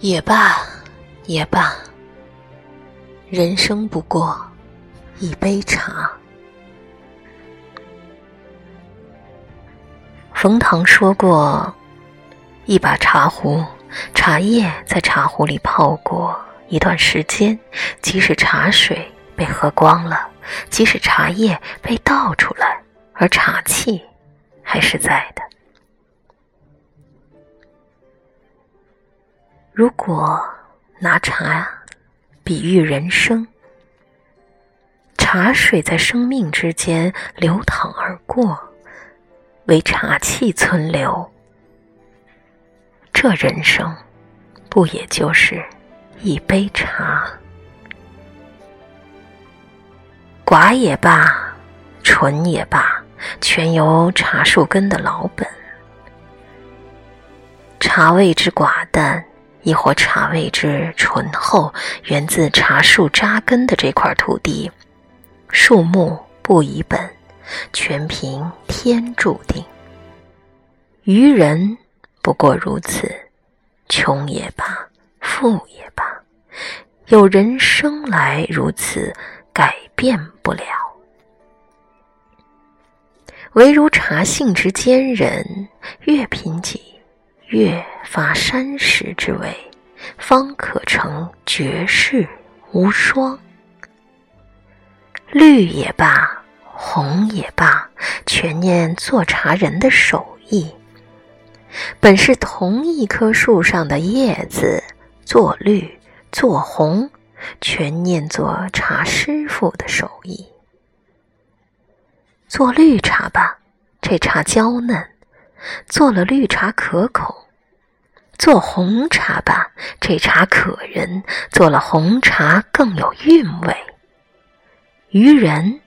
也罢，也罢，人生不过一杯茶。冯唐说过，一把茶壶，茶叶在茶壶里泡过一段时间，即使茶水被喝光了，即使茶叶被倒出来，而茶气还是在的。如果拿茶比喻人生，茶水在生命之间流淌而过。为茶气存留，这人生不也就是一杯茶？寡也罢，纯也罢，全由茶树根的老本。茶味之寡淡，亦或茶味之醇厚，源自茶树扎根的这块土地。树木不以本。全凭天注定，愚人不过如此，穷也罢，富也罢，有人生来如此，改变不了。唯如茶性之坚韧，越贫瘠，越发山石之味，方可成绝世无双。绿也罢。红也罢，全念做茶人的手艺。本是同一棵树上的叶子，做绿做红，全念做茶师傅的手艺。做绿茶吧，这茶娇嫩；做了绿茶可口。做红茶吧，这茶可人；做了红茶更有韵味。于人。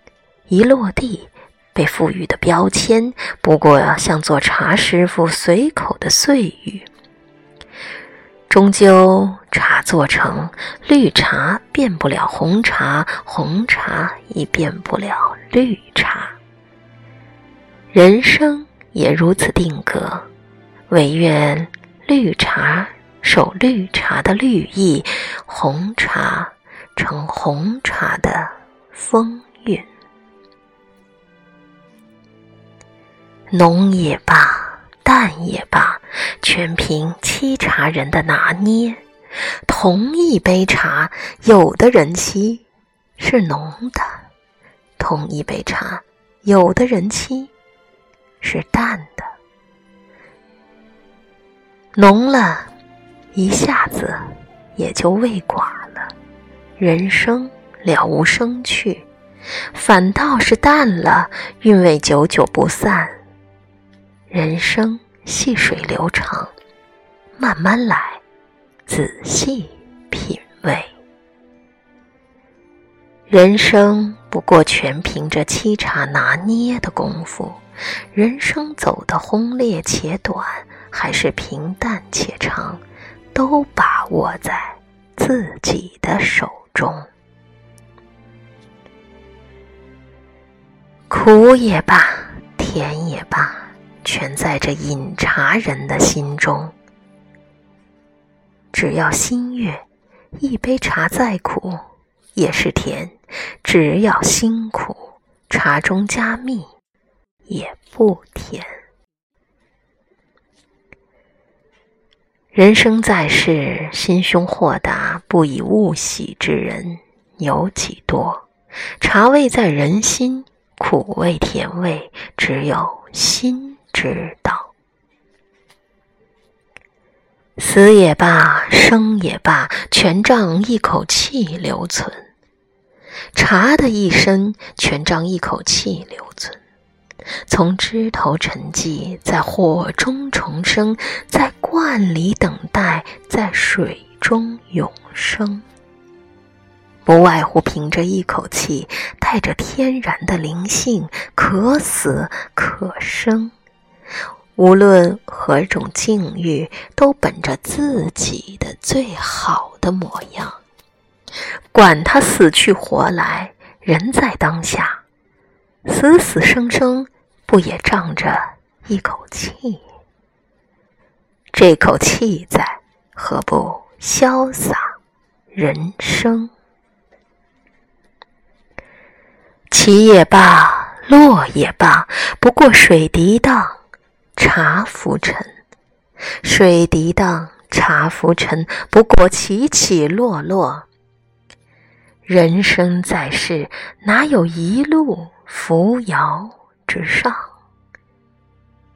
一落地，被赋予的标签，不过像做茶师傅随口的碎语。终究，茶做成绿茶，变不了红茶；红茶亦变不了绿茶。人生也如此定格，唯愿绿茶守绿茶的绿意，红茶成红茶的风韵。浓也罢，淡也罢，全凭沏茶人的拿捏。同一杯茶，有的人沏是浓的；同一杯茶，有的人沏是淡的。浓了，一下子也就味寡了，人生了无生趣；反倒是淡了，韵味久久不散。人生细水流长，慢慢来，仔细品味。人生不过全凭着沏茶拿捏的功夫。人生走的轰烈且短，还是平淡且长，都把握在自己的手中。苦也罢，甜也罢。全在这饮茶人的心中。只要心悦，一杯茶再苦也是甜；只要辛苦，茶中加蜜也不甜。人生在世，心胸豁达、不以物喜之人有几多？茶味在人心，苦味甜味，只有心。知道，死也罢，生也罢，全仗一口气留存。茶的一生，全仗一口气留存。从枝头沉寂，在火中重生，在罐里等待，在水中永生。不外乎凭着一口气，带着天然的灵性，可死可生。无论何种境遇，都本着自己的最好的模样。管他死去活来，人在当下，死死生生，不也仗着一口气？这口气在，何不潇洒人生。起也罢，落也罢，不过水涤荡，茶浮沉；水涤荡，茶浮沉，不过起起落落。人生在世，哪有一路扶摇直上？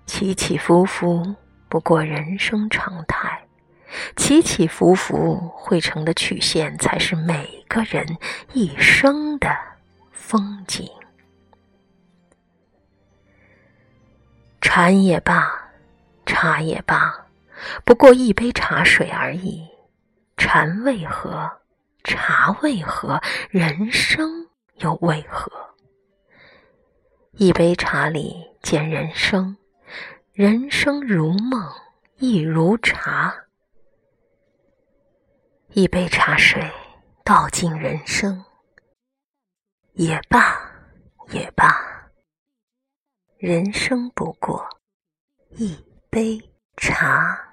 起起伏伏，不过人生常态。起起伏伏汇成的曲线，才是每个人一生的风景。禅也罢，茶也罢，不过一杯茶水而已。禅为何？茶为何？人生又为何？一杯茶里见人生，人生如梦，亦如茶。一杯茶水道尽人生，也罢，也罢，人生不过一杯茶。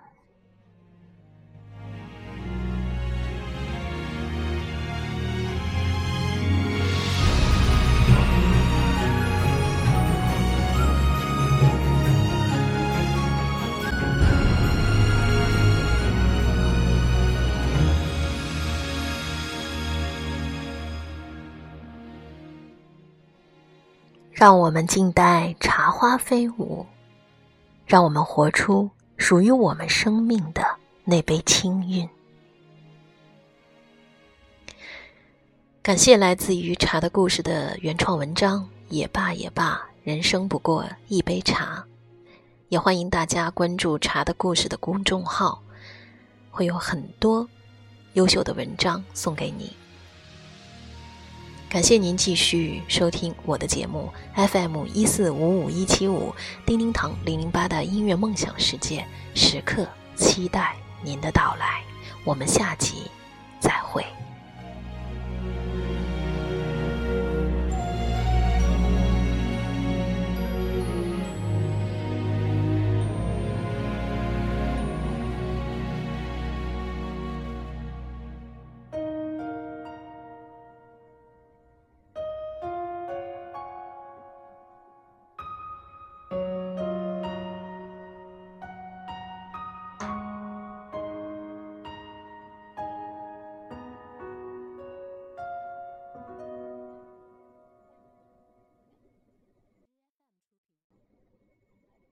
让我们静待茶花飞舞，让我们活出属于我们生命的那杯清韵。感谢来自于《茶的故事》的原创文章。也罢也罢，人生不过一杯茶。也欢迎大家关注《茶的故事》的公众号，会有很多优秀的文章送给你。感谢您继续收听我的节目 FM 一四五五一七五叮叮堂零零八的音乐梦想世界，时刻期待您的到来。我们下集再会。